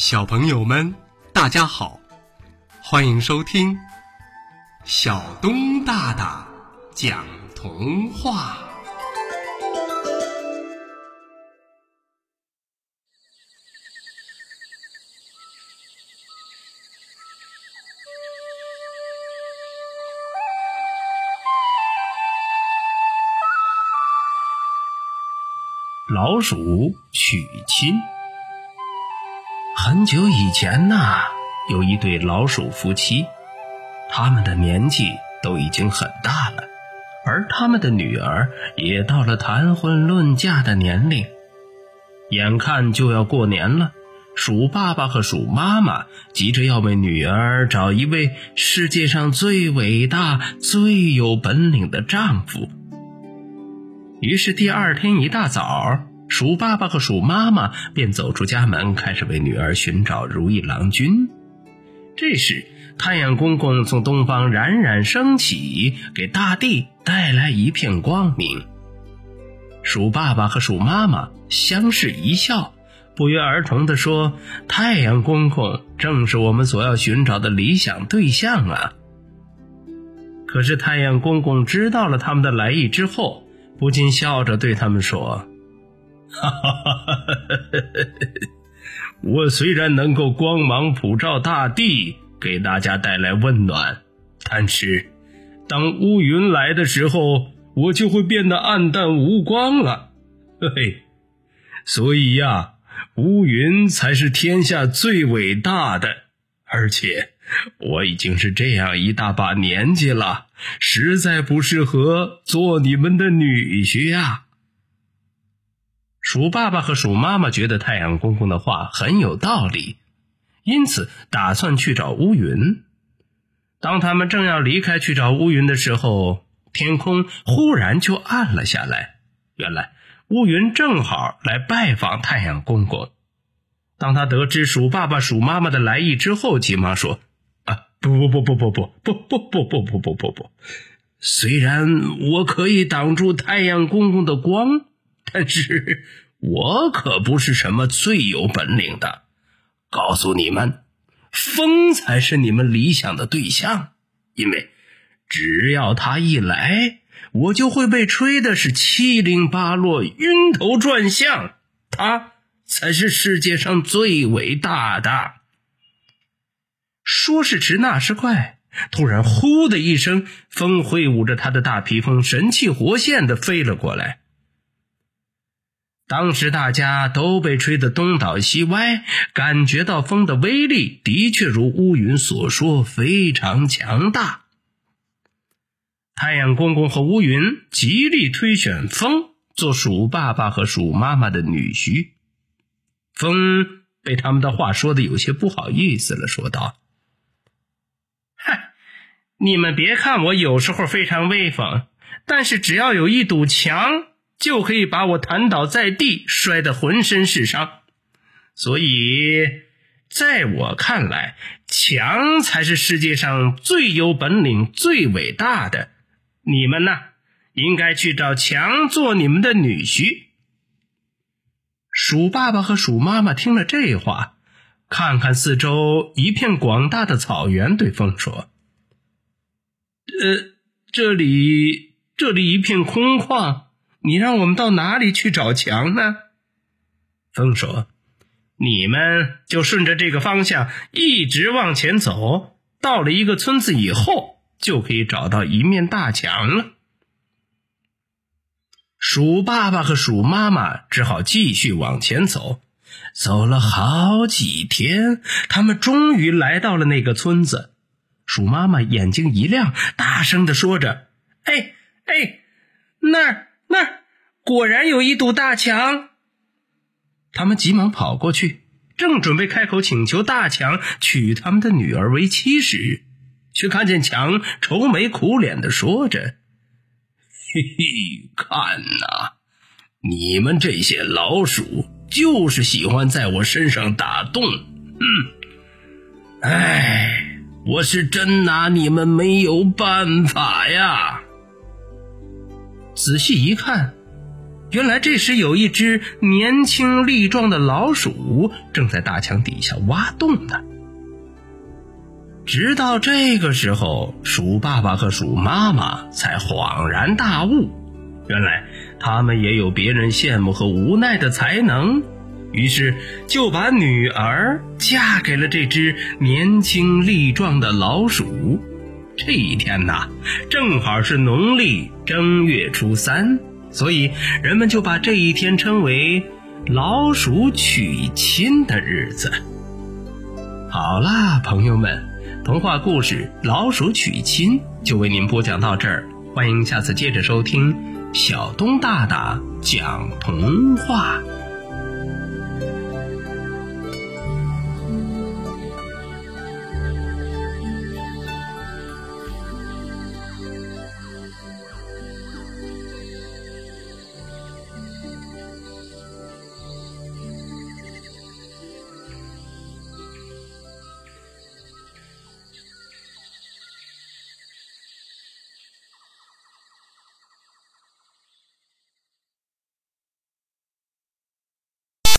小朋友们，大家好，欢迎收听小东大大讲童话。老鼠娶亲。很久以前呐，有一对老鼠夫妻，他们的年纪都已经很大了，而他们的女儿也到了谈婚论嫁的年龄。眼看就要过年了，鼠爸爸和鼠妈妈急着要为女儿找一位世界上最伟大、最有本领的丈夫。于是第二天一大早。鼠爸爸和鼠妈妈便走出家门，开始为女儿寻找如意郎君。这时，太阳公公从东方冉冉升起，给大地带来一片光明。鼠爸爸和鼠妈妈相视一笑，不约而同地说：“太阳公公正是我们所要寻找的理想对象啊！”可是，太阳公公知道了他们的来意之后，不禁笑着对他们说。哈哈哈哈哈！我虽然能够光芒普照大地，给大家带来温暖，但是当乌云来的时候，我就会变得暗淡无光了。嘿嘿，所以呀，乌云才是天下最伟大的。而且我已经是这样一大把年纪了，实在不适合做你们的女婿呀。鼠爸爸和鼠妈妈觉得太阳公公的话很有道理，因此打算去找乌云。当他们正要离开去找乌云的时候，天空忽然就暗了下来。原来乌云正好来拜访太阳公公。当他得知鼠爸爸、鼠妈妈的来意之后，急忙说：“啊，不不不不不不不不不不不不不不！虽然我可以挡住太阳公公的光。”但是我可不是什么最有本领的，告诉你们，风才是你们理想的对象，因为只要他一来，我就会被吹的是七零八落、晕头转向。他才是世界上最伟大的。说时迟，那时快，突然“呼”的一声，风挥舞着他的大披风，神气活现的飞了过来。当时大家都被吹得东倒西歪，感觉到风的威力的确如乌云所说，非常强大。太阳公公和乌云极力推选风做鼠爸爸和鼠妈妈的女婿。风被他们的话说的有些不好意思了，说道：“嗨，你们别看我有时候非常威风，但是只要有一堵墙。”就可以把我弹倒在地，摔得浑身是伤。所以，在我看来，强才是世界上最有本领、最伟大的。你们呢，应该去找强做你们的女婿。鼠爸爸和鼠妈妈听了这话，看看四周一片广大的草原，对风说：“呃，这里，这里一片空旷。”你让我们到哪里去找墙呢？风说：“你们就顺着这个方向一直往前走，到了一个村子以后，就可以找到一面大墙了。”鼠爸爸和鼠妈妈只好继续往前走。走了好几天，他们终于来到了那个村子。鼠妈妈眼睛一亮，大声的说着：“哎哎，那儿！”那果然有一堵大墙。他们急忙跑过去，正准备开口请求大强娶他们的女儿为妻时，却看见强愁眉苦脸的说着：“嘿嘿，看呐，你们这些老鼠就是喜欢在我身上打洞。嗯，哎，我是真拿你们没有办法呀。”仔细一看，原来这时有一只年轻力壮的老鼠正在大墙底下挖洞呢。直到这个时候，鼠爸爸和鼠妈妈才恍然大悟，原来他们也有别人羡慕和无奈的才能，于是就把女儿嫁给了这只年轻力壮的老鼠。这一天呐，正好是农历正月初三，所以人们就把这一天称为“老鼠娶亲”的日子。好啦，朋友们。童话故事《老鼠娶亲》就为您播讲到这儿，欢迎下次接着收听小东大大讲童话。